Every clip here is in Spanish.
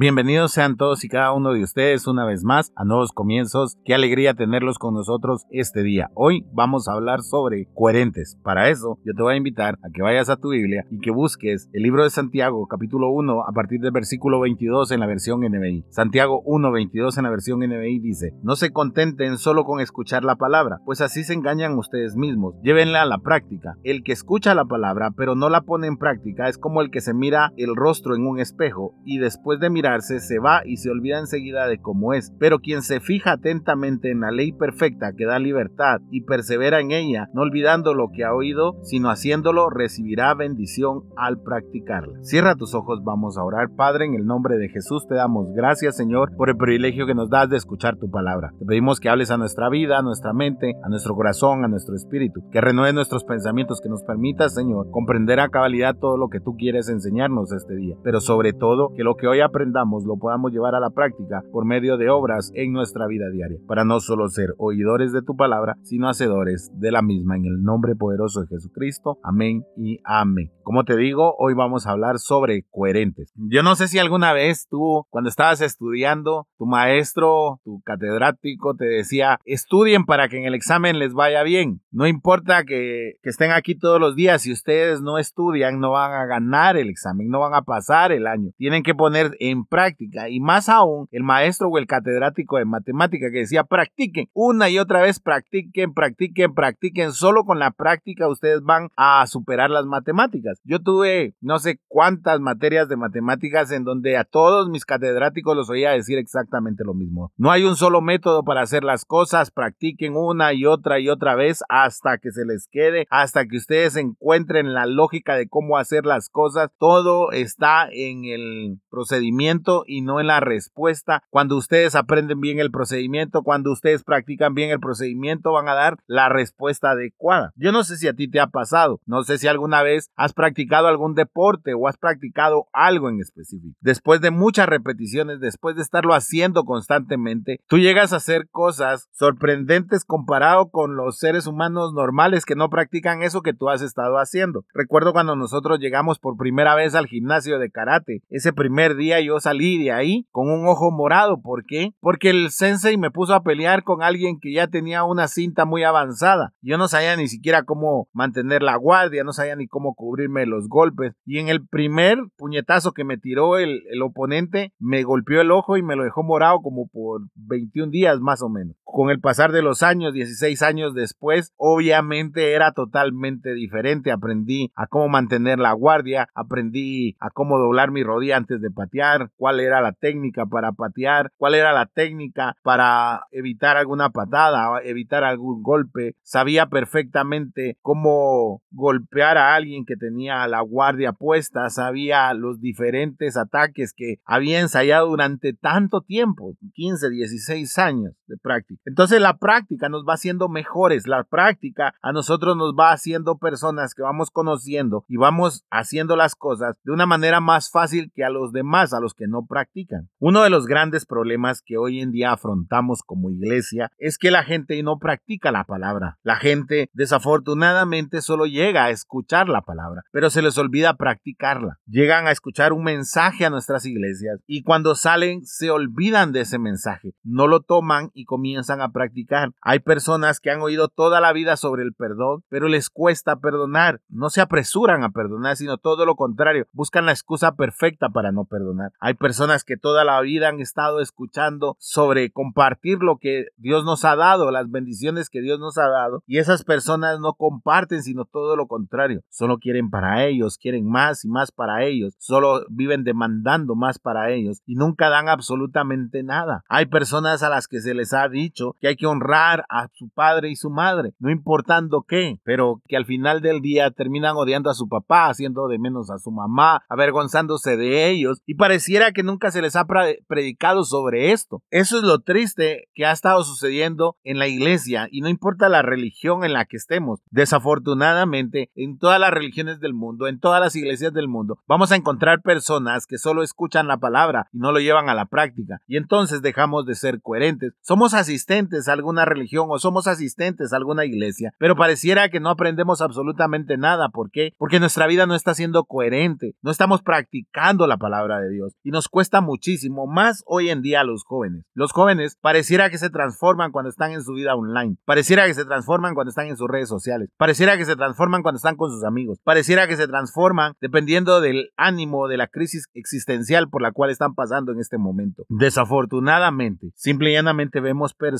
Bienvenidos sean todos y cada uno de ustedes una vez más a Nuevos Comienzos. Qué alegría tenerlos con nosotros este día. Hoy vamos a hablar sobre coherentes. Para eso yo te voy a invitar a que vayas a tu Biblia y que busques el libro de Santiago capítulo 1 a partir del versículo 22 en la versión NBI. Santiago 1, 22 en la versión NBI dice, no se contenten solo con escuchar la palabra, pues así se engañan ustedes mismos. Llévenla a la práctica. El que escucha la palabra pero no la pone en práctica es como el que se mira el rostro en un espejo y después de se va y se olvida enseguida de cómo es. Pero quien se fija atentamente en la ley perfecta que da libertad y persevera en ella, no olvidando lo que ha oído, sino haciéndolo, recibirá bendición al practicarla. Cierra tus ojos, vamos a orar. Padre, en el nombre de Jesús te damos gracias, Señor, por el privilegio que nos das de escuchar tu palabra. Te pedimos que hables a nuestra vida, a nuestra mente, a nuestro corazón, a nuestro espíritu, que renueve nuestros pensamientos, que nos permita, Señor, comprender a cabalidad todo lo que tú quieres enseñarnos este día. Pero sobre todo, que lo que hoy aprendamos lo podamos llevar a la práctica por medio de obras en nuestra vida diaria, para no solo ser oidores de tu palabra, sino hacedores de la misma en el nombre poderoso de Jesucristo. Amén y amén. Como te digo, hoy vamos a hablar sobre coherentes. Yo no sé si alguna vez tú, cuando estabas estudiando, tu maestro, tu catedrático te decía, estudien para que en el examen les vaya bien. No importa que, que estén aquí todos los días, si ustedes no estudian, no van a ganar el examen, no van a pasar el año. Tienen que poner en práctica y más aún el maestro o el catedrático de matemática que decía practiquen una y otra vez practiquen, practiquen, practiquen. Solo con la práctica ustedes van a superar las matemáticas. Yo tuve no sé cuántas materias de matemáticas en donde a todos mis catedráticos los oía decir exactamente lo mismo. No hay un solo método para hacer las cosas, practiquen una y otra y otra vez hasta que se les quede, hasta que ustedes encuentren la lógica de cómo hacer las cosas. Todo está en el procedimiento y no en la respuesta. Cuando ustedes aprenden bien el procedimiento, cuando ustedes practican bien el procedimiento, van a dar la respuesta adecuada. Yo no sé si a ti te ha pasado, no sé si alguna vez has practicado algún deporte o has practicado algo en específico. Después de muchas repeticiones, después de estarlo haciendo constantemente, tú llegas a hacer cosas sorprendentes comparado con los seres humanos normales que no practican eso que tú has estado haciendo. Recuerdo cuando nosotros llegamos por primera vez al gimnasio de karate. Ese primer día yo salí de ahí con un ojo morado. ¿Por qué? Porque el sensei me puso a pelear con alguien que ya tenía una cinta muy avanzada. Yo no sabía ni siquiera cómo mantener la guardia, no sabía ni cómo cubrirme los golpes. Y en el primer puñetazo que me tiró el, el oponente, me golpeó el ojo y me lo dejó morado como por 21 días más o menos. Con el pasar de los años, 16 años después, obviamente era totalmente diferente. Aprendí a cómo mantener la guardia, aprendí a cómo doblar mi rodilla antes de patear, cuál era la técnica para patear, cuál era la técnica para evitar alguna patada, evitar algún golpe. Sabía perfectamente cómo golpear a alguien que tenía la guardia puesta, sabía los diferentes ataques que había ensayado durante tanto tiempo, 15, 16 años de práctica. Entonces la práctica nos va haciendo mejores, la práctica a nosotros nos va haciendo personas que vamos conociendo y vamos haciendo las cosas de una manera más fácil que a los demás, a los que no practican. Uno de los grandes problemas que hoy en día afrontamos como iglesia es que la gente no practica la palabra. La gente desafortunadamente solo llega a escuchar la palabra, pero se les olvida practicarla. Llegan a escuchar un mensaje a nuestras iglesias y cuando salen se olvidan de ese mensaje, no lo toman y comienzan a practicar. Hay personas que han oído toda la vida sobre el perdón, pero les cuesta perdonar. No se apresuran a perdonar, sino todo lo contrario, buscan la excusa perfecta para no perdonar. Hay personas que toda la vida han estado escuchando sobre compartir lo que Dios nos ha dado, las bendiciones que Dios nos ha dado, y esas personas no comparten, sino todo lo contrario. Solo quieren para ellos, quieren más y más para ellos, solo viven demandando más para ellos y nunca dan absolutamente nada. Hay personas a las que se les ha dicho que hay que honrar a su padre y su madre, no importando qué, pero que al final del día terminan odiando a su papá, haciendo de menos a su mamá, avergonzándose de ellos, y pareciera que nunca se les ha predicado sobre esto. Eso es lo triste que ha estado sucediendo en la iglesia y no importa la religión en la que estemos. Desafortunadamente, en todas las religiones del mundo, en todas las iglesias del mundo, vamos a encontrar personas que solo escuchan la palabra y no lo llevan a la práctica y entonces dejamos de ser coherentes. Somos asistentes asistentes a alguna religión o somos asistentes a alguna iglesia, pero pareciera que no aprendemos absolutamente nada. ¿Por qué? Porque nuestra vida no está siendo coherente, no estamos practicando la palabra de Dios y nos cuesta muchísimo más hoy en día a los jóvenes. Los jóvenes pareciera que se transforman cuando están en su vida online, pareciera que se transforman cuando están en sus redes sociales, pareciera que se transforman cuando están con sus amigos, pareciera que se transforman dependiendo del ánimo de la crisis existencial por la cual están pasando en este momento. Desafortunadamente, simple y llanamente vemos personas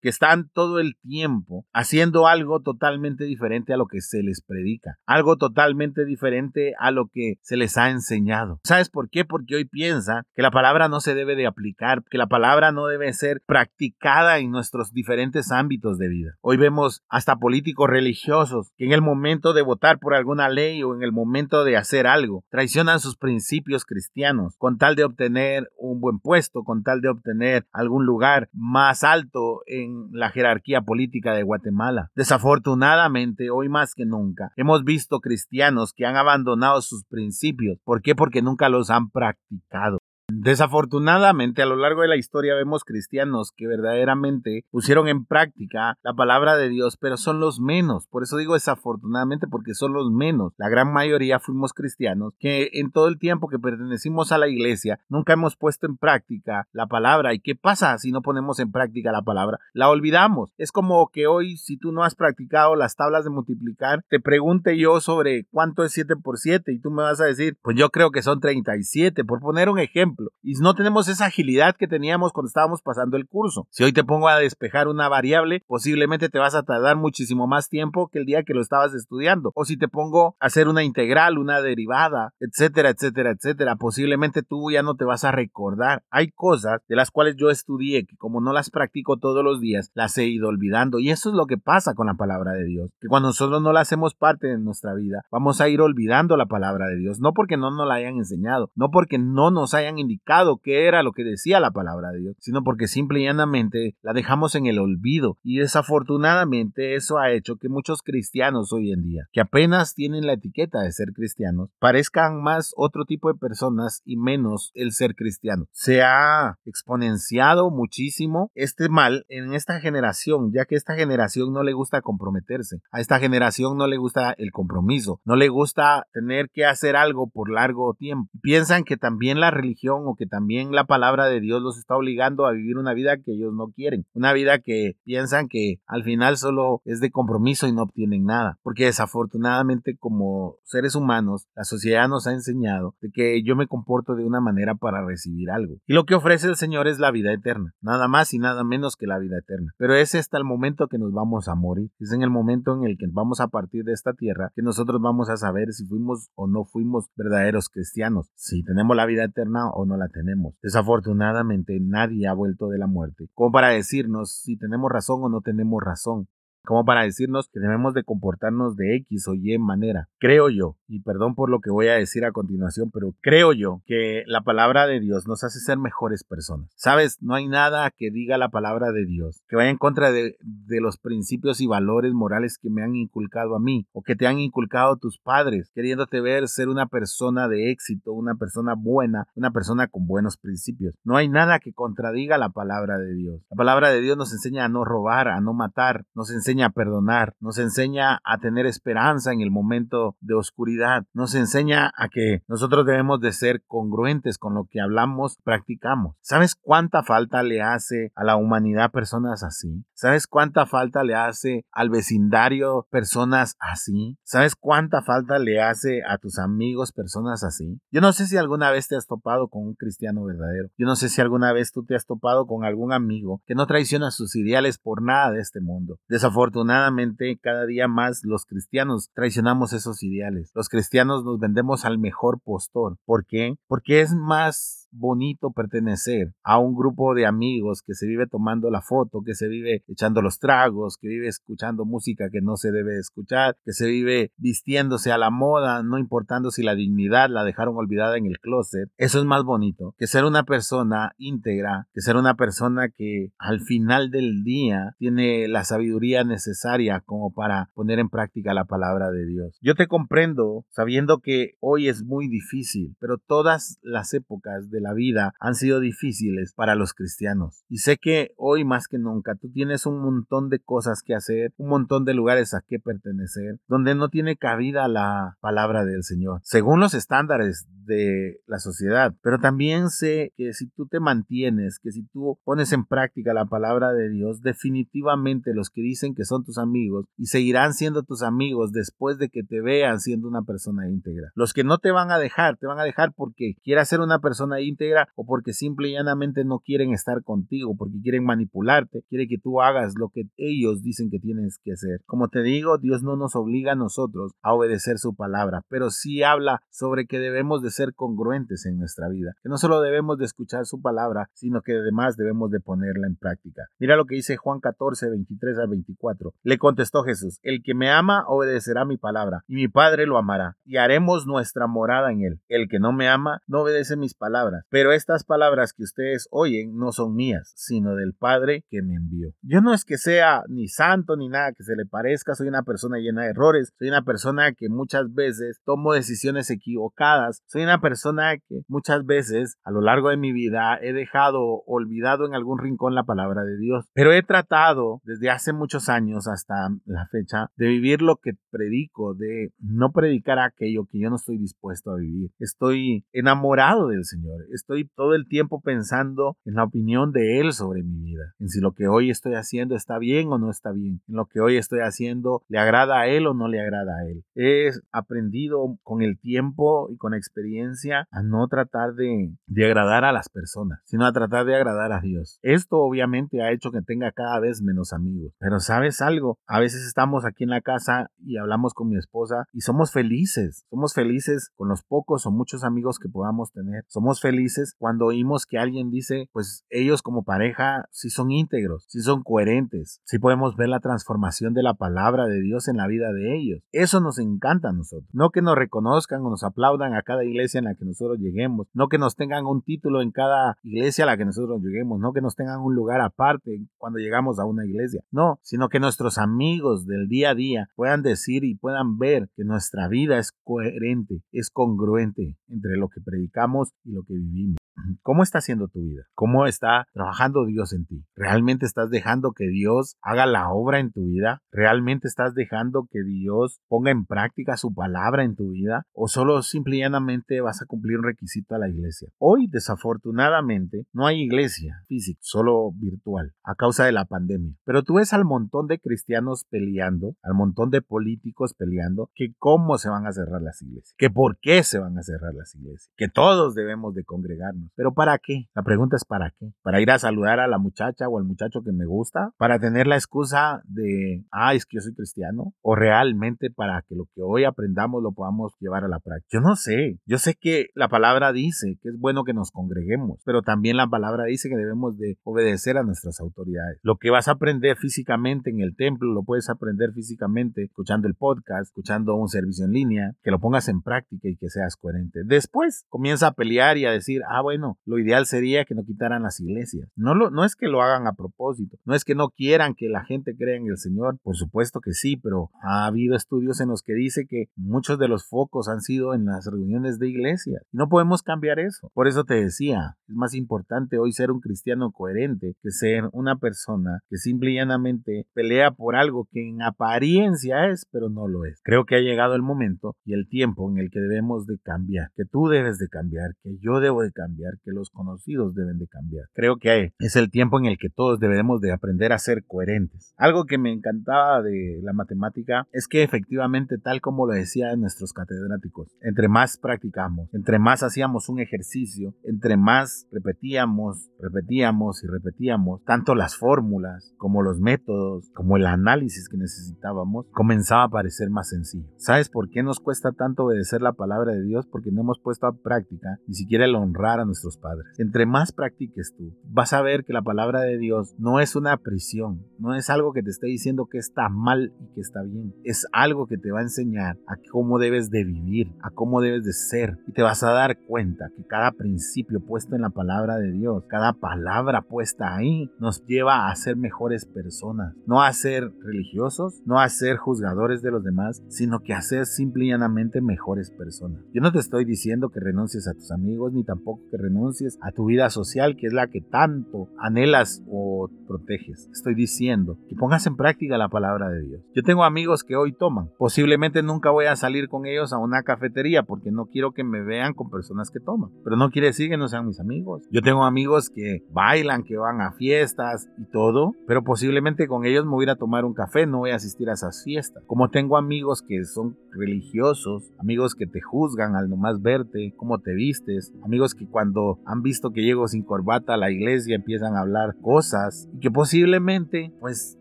que están todo el tiempo haciendo algo totalmente diferente a lo que se les predica, algo totalmente diferente a lo que se les ha enseñado. ¿Sabes por qué? Porque hoy piensa que la palabra no se debe de aplicar, que la palabra no debe ser practicada en nuestros diferentes ámbitos de vida. Hoy vemos hasta políticos religiosos que en el momento de votar por alguna ley o en el momento de hacer algo traicionan sus principios cristianos con tal de obtener un buen puesto, con tal de obtener algún lugar más alto en la jerarquía política de Guatemala. Desafortunadamente, hoy más que nunca, hemos visto cristianos que han abandonado sus principios. ¿Por qué? Porque nunca los han practicado. Desafortunadamente, a lo largo de la historia vemos cristianos que verdaderamente pusieron en práctica la palabra de Dios, pero son los menos. Por eso digo desafortunadamente, porque son los menos. La gran mayoría fuimos cristianos que en todo el tiempo que pertenecimos a la iglesia nunca hemos puesto en práctica la palabra. ¿Y qué pasa si no ponemos en práctica la palabra? La olvidamos. Es como que hoy, si tú no has practicado las tablas de multiplicar, te pregunte yo sobre cuánto es 7 por 7 y tú me vas a decir, pues yo creo que son 37, por poner un ejemplo y no tenemos esa agilidad que teníamos cuando estábamos pasando el curso. Si hoy te pongo a despejar una variable, posiblemente te vas a tardar muchísimo más tiempo que el día que lo estabas estudiando. O si te pongo a hacer una integral, una derivada, etcétera, etcétera, etcétera, posiblemente tú ya no te vas a recordar. Hay cosas de las cuales yo estudié que como no las practico todos los días, las he ido olvidando. Y eso es lo que pasa con la palabra de Dios. Que cuando nosotros no la hacemos parte de nuestra vida, vamos a ir olvidando la palabra de Dios. No porque no nos la hayan enseñado, no porque no nos hayan indicado qué era lo que decía la palabra de Dios, sino porque simple y llanamente la dejamos en el olvido. Y desafortunadamente eso ha hecho que muchos cristianos hoy en día, que apenas tienen la etiqueta de ser cristianos, parezcan más otro tipo de personas y menos el ser cristiano. Se ha exponenciado muchísimo este mal en esta generación, ya que esta generación no le gusta comprometerse. A esta generación no le gusta el compromiso, no le gusta tener que hacer algo por largo tiempo. Piensan que también la religión que también la palabra de Dios los está obligando a vivir una vida que ellos no quieren, una vida que piensan que al final solo es de compromiso y no obtienen nada, porque desafortunadamente como seres humanos la sociedad nos ha enseñado de que yo me comporto de una manera para recibir algo. Y lo que ofrece el Señor es la vida eterna, nada más y nada menos que la vida eterna. Pero es hasta el momento que nos vamos a morir, es en el momento en el que vamos a partir de esta tierra que nosotros vamos a saber si fuimos o no fuimos verdaderos cristianos, si tenemos la vida eterna o no la tenemos. Desafortunadamente nadie ha vuelto de la muerte, como para decirnos si tenemos razón o no tenemos razón como para decirnos que debemos de comportarnos de X o Y manera. Creo yo, y perdón por lo que voy a decir a continuación, pero creo yo que la palabra de Dios nos hace ser mejores personas. Sabes, no hay nada que diga la palabra de Dios que vaya en contra de, de los principios y valores morales que me han inculcado a mí o que te han inculcado tus padres, queriéndote ver ser una persona de éxito, una persona buena, una persona con buenos principios. No hay nada que contradiga la palabra de Dios. La palabra de Dios nos enseña a no robar, a no matar, nos enseña a perdonar, nos enseña a tener esperanza en el momento de oscuridad, nos enseña a que nosotros debemos de ser congruentes con lo que hablamos, practicamos. ¿Sabes cuánta falta le hace a la humanidad personas así? ¿Sabes cuánta falta le hace al vecindario personas así? ¿Sabes cuánta falta le hace a tus amigos personas así? Yo no sé si alguna vez te has topado con un cristiano verdadero. Yo no sé si alguna vez tú te has topado con algún amigo que no traiciona sus ideales por nada de este mundo. Desafortunadamente, cada día más los cristianos traicionamos esos ideales. Los cristianos nos vendemos al mejor postor. ¿Por qué? Porque es más bonito pertenecer a un grupo de amigos que se vive tomando la foto, que se vive echando los tragos, que vive escuchando música que no se debe escuchar, que se vive vistiéndose a la moda, no importando si la dignidad la dejaron olvidada en el closet. Eso es más bonito que ser una persona íntegra, que ser una persona que al final del día tiene la sabiduría necesaria como para poner en práctica la palabra de Dios. Yo te comprendo sabiendo que hoy es muy difícil, pero todas las épocas de la vida han sido difíciles para los cristianos. Y sé que hoy más que nunca tú tienes un montón de cosas que hacer, un montón de lugares a que pertenecer, donde no tiene cabida la palabra del Señor, según los estándares de la sociedad. Pero también sé que si tú te mantienes, que si tú pones en práctica la palabra de Dios, definitivamente los que dicen que son tus amigos y seguirán siendo tus amigos después de que te vean siendo una persona íntegra. Los que no te van a dejar, te van a dejar porque quieras ser una persona íntegra o porque simple y llanamente no quieren estar contigo, porque quieren manipularte, quieren que tú hagas lo que ellos dicen que tienes que hacer. Como te digo, Dios no nos obliga a nosotros a obedecer su palabra, pero sí habla sobre que debemos de ser congruentes en nuestra vida, que no solo debemos de escuchar su palabra, sino que además debemos de ponerla en práctica. Mira lo que dice Juan 14, 23 al 24. Le contestó Jesús, el que me ama obedecerá mi palabra, y mi Padre lo amará, y haremos nuestra morada en él. El que no me ama no obedece mis palabras, pero estas palabras que ustedes oyen no son mías, sino del Padre que me envió. Yo no es que sea ni santo ni nada que se le parezca, soy una persona llena de errores, soy una persona que muchas veces tomo decisiones equivocadas, soy una persona que muchas veces a lo largo de mi vida he dejado olvidado en algún rincón la palabra de Dios, pero he tratado desde hace muchos años hasta la fecha de vivir lo que predico, de no predicar aquello que yo no estoy dispuesto a vivir. Estoy enamorado del Señor, estoy todo el tiempo pensando en la opinión de Él sobre mi vida, en si lo que hoy estoy haciendo está bien o no está bien, en lo que hoy estoy haciendo le agrada a Él o no le agrada a Él. He aprendido con el tiempo y con experiencia a no tratar de, de agradar a las personas, sino a tratar de agradar a Dios. Esto obviamente ha hecho que tenga cada vez menos amigos, pero sabes algo, a veces estamos aquí en la casa y hablamos con mi esposa y somos felices, somos felices con los pocos o muchos amigos que podamos tener, somos felices cuando oímos que alguien dice, pues ellos como pareja sí son íntegros, sí son coherentes, sí podemos ver la transformación de la palabra de Dios en la vida de ellos. Eso nos encanta a nosotros, no que nos reconozcan o nos aplaudan a cada iglesia en la que nosotros lleguemos, no que nos tengan un título en cada iglesia a la que nosotros lleguemos, no que nos tengan un lugar aparte cuando llegamos a una iglesia, no, sino que nuestros amigos del día a día puedan decir y puedan ver que nuestra vida es coherente, es congruente entre lo que predicamos y lo que vivimos. ¿Cómo está haciendo tu vida? ¿Cómo está trabajando Dios en ti? ¿Realmente estás dejando que Dios haga la obra en tu vida? ¿Realmente estás dejando que Dios ponga en práctica su palabra en tu vida? ¿O solo simple y llanamente vas a cumplir un requisito a la iglesia? Hoy, desafortunadamente, no hay iglesia física, solo virtual, a causa de la pandemia. Pero tú ves al montón de cristianos peleando, al montón de políticos peleando, que cómo se van a cerrar las iglesias, que por qué se van a cerrar las iglesias, que todos debemos de congregarnos ¿Pero para qué? La pregunta es ¿para qué? ¿Para ir a saludar a la muchacha o al muchacho que me gusta? ¿Para tener la excusa de, ah, es que yo soy cristiano? ¿O realmente para que lo que hoy aprendamos lo podamos llevar a la práctica? Yo no sé. Yo sé que la palabra dice que es bueno que nos congreguemos, pero también la palabra dice que debemos de obedecer a nuestras autoridades. Lo que vas a aprender físicamente en el templo, lo puedes aprender físicamente escuchando el podcast, escuchando un servicio en línea, que lo pongas en práctica y que seas coherente. Después comienza a pelear y a decir, ah, bueno, lo ideal sería que no quitaran las iglesias. No, lo, no es que lo hagan a propósito, no es que no quieran que la gente crea en el Señor, por supuesto que sí, pero ha habido estudios en los que dice que muchos de los focos han sido en las reuniones de iglesias. No podemos cambiar eso. Por eso te decía, es más importante hoy ser un cristiano coherente que ser una persona que simple y llanamente pelea por algo que en apariencia es, pero no lo es. Creo que ha llegado el momento y el tiempo en el que debemos de cambiar, que tú debes de cambiar, que yo debo de cambiar, que los conocidos deben de cambiar. Creo que es el tiempo en el que todos debemos de aprender a ser coherentes. Algo que me encantaba de la matemática es que efectivamente, tal como lo decían nuestros catedráticos, entre más practicamos, entre más hacíamos un ejercicio, entre más repetíamos, repetíamos y repetíamos, tanto las fórmulas como los métodos, como el análisis que necesitábamos, comenzaba a parecer más sencillo. ¿Sabes por qué nos cuesta tanto obedecer la palabra de Dios? Porque no hemos puesto a práctica ni siquiera el honrar a nuestros padres. Entre más practiques tú, vas a ver que la palabra de Dios no es una prisión, no es algo que te esté diciendo que está mal y que está bien. Es algo que te va a enseñar a cómo debes de vivir, a cómo debes de ser. Y te vas a dar cuenta que cada principio puesto en la palabra de Dios, cada palabra puesta ahí, nos lleva a ser mejores personas. No a ser religiosos, no a ser juzgadores de los demás, sino que a ser simple y llanamente mejores personas. Yo no te estoy diciendo que renuncies a tus amigos, ni tampoco que renuncies a tu vida social, que es la que tanto anhelas o proteges. Estoy diciendo que pongas en práctica la palabra de Dios. Yo tengo amigos que hoy toman. Posiblemente nunca voy a salir con ellos a una cafetería porque no quiero que me vean con personas que toman. Pero no quiere decir que no sean mis amigos. Yo tengo amigos que bailan, que van a fiestas y todo, pero posiblemente con ellos me voy a ir a tomar un café, no voy a asistir a esas fiestas. Como tengo amigos que son religiosos, amigos que te juzgan al nomás verte, cómo te vistes, amigos que cuando han visto que llego sin corbata a la iglesia empiezan a hablar cosas y que posiblemente pues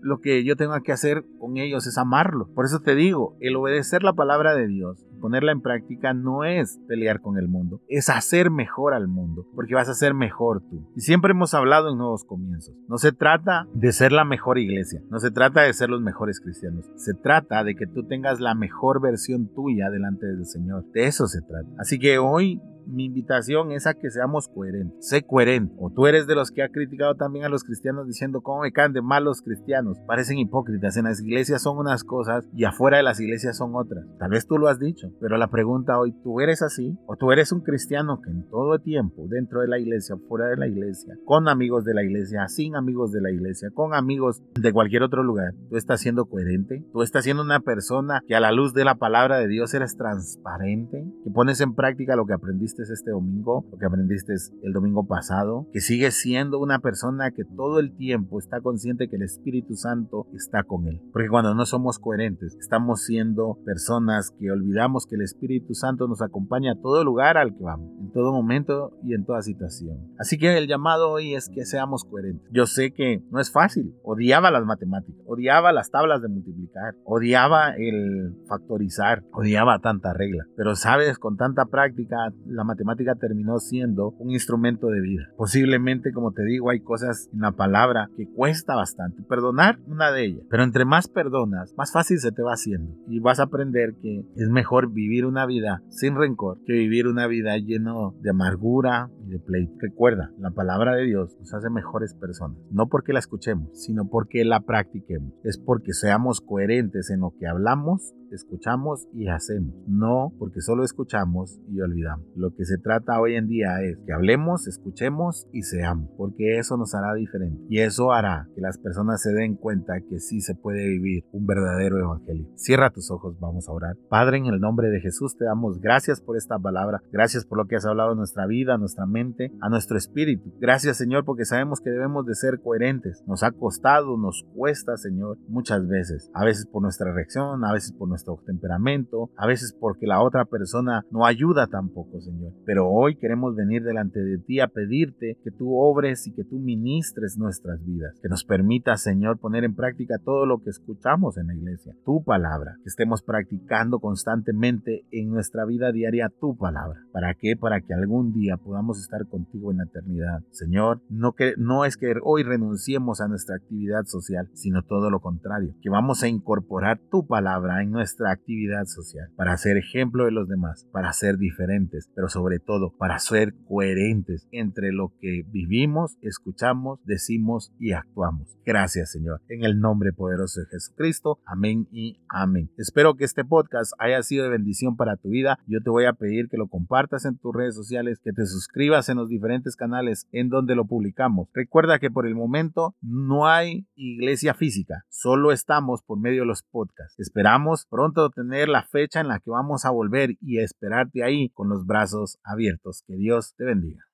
lo que yo tengo que hacer con ellos es amarlo. Por eso te digo, el obedecer la palabra de Dios ponerla en práctica no es pelear con el mundo, es hacer mejor al mundo, porque vas a ser mejor tú. Y siempre hemos hablado en nuevos comienzos. No se trata de ser la mejor iglesia, no se trata de ser los mejores cristianos, se trata de que tú tengas la mejor versión tuya delante del Señor. De eso se trata. Así que hoy mi invitación es a que seamos coherentes. Sé coherente. O tú eres de los que ha criticado también a los cristianos diciendo cómo me caen de mal los cristianos. Parecen hipócritas. En las iglesias son unas cosas y afuera de las iglesias son otras. Tal vez tú lo has dicho, pero la pregunta hoy, ¿tú eres así? ¿O tú eres un cristiano que en todo tiempo, dentro de la iglesia, fuera de la iglesia, con amigos de la iglesia, sin amigos de la iglesia, con amigos de cualquier otro lugar, tú estás siendo coherente? ¿Tú estás siendo una persona que a la luz de la palabra de Dios eres transparente? ¿Que pones en práctica lo que aprendiste este domingo, lo que aprendiste el domingo pasado, que sigues siendo una persona que todo el tiempo está consciente que el Espíritu Santo está con él. Porque cuando no somos coherentes, estamos siendo personas que olvidamos que el Espíritu Santo nos acompaña a todo lugar al que vamos, en todo momento y en toda situación. Así que el llamado hoy es que seamos coherentes. Yo sé que no es fácil. Odiaba las matemáticas, odiaba las tablas de multiplicar, odiaba el factorizar, odiaba tanta regla. Pero sabes, con tanta práctica, la matemática terminó siendo un instrumento de vida. Posiblemente, como te digo, hay cosas en la palabra que cuesta bastante. Perdonar, una de ellas. Pero entre más perdonas, más fácil se te va haciendo. Y vas a aprender que es mejor vivir una vida sin rencor que vivir una vida lleno de amargura de pleito. Recuerda, la palabra de Dios nos hace mejores personas. No porque la escuchemos, sino porque la practiquemos. Es porque seamos coherentes en lo que hablamos escuchamos y hacemos, no porque solo escuchamos y olvidamos. Lo que se trata hoy en día es que hablemos, escuchemos y seamos, porque eso nos hará diferente y eso hará que las personas se den cuenta que sí se puede vivir un verdadero evangelio. Cierra tus ojos, vamos a orar. Padre, en el nombre de Jesús te damos gracias por esta palabra, gracias por lo que has hablado en nuestra vida, a nuestra mente, a nuestro espíritu. Gracias Señor porque sabemos que debemos de ser coherentes. Nos ha costado, nos cuesta Señor muchas veces, a veces por nuestra reacción, a veces por nuestro temperamento, a veces porque la otra persona no ayuda tampoco, Señor. Pero hoy queremos venir delante de ti a pedirte que tú obres y que tú ministres nuestras vidas, que nos permita, Señor, poner en práctica todo lo que escuchamos en la iglesia, tu palabra, que estemos practicando constantemente en nuestra vida diaria tu palabra. ¿Para qué? Para que algún día podamos estar contigo en la eternidad. Señor, no, que, no es que hoy renunciemos a nuestra actividad social, sino todo lo contrario, que vamos a incorporar tu palabra en nuestra actividad social, para ser ejemplo de los demás, para ser diferentes, pero sobre todo para ser coherentes entre lo que vivimos, escuchamos, decimos y actuamos. Gracias Señor, en el nombre poderoso de Jesucristo. Amén y amén. Espero que este podcast haya sido de bendición para tu vida. Yo te voy a pedir que lo compartas en tus redes sociales, que te suscribas en los diferentes canales en donde lo publicamos. Recuerda que por el momento no hay iglesia física, solo estamos por medio de los podcasts. Esperamos pronto tener la fecha en la que vamos a volver y esperarte ahí con los brazos abiertos. Que Dios te bendiga.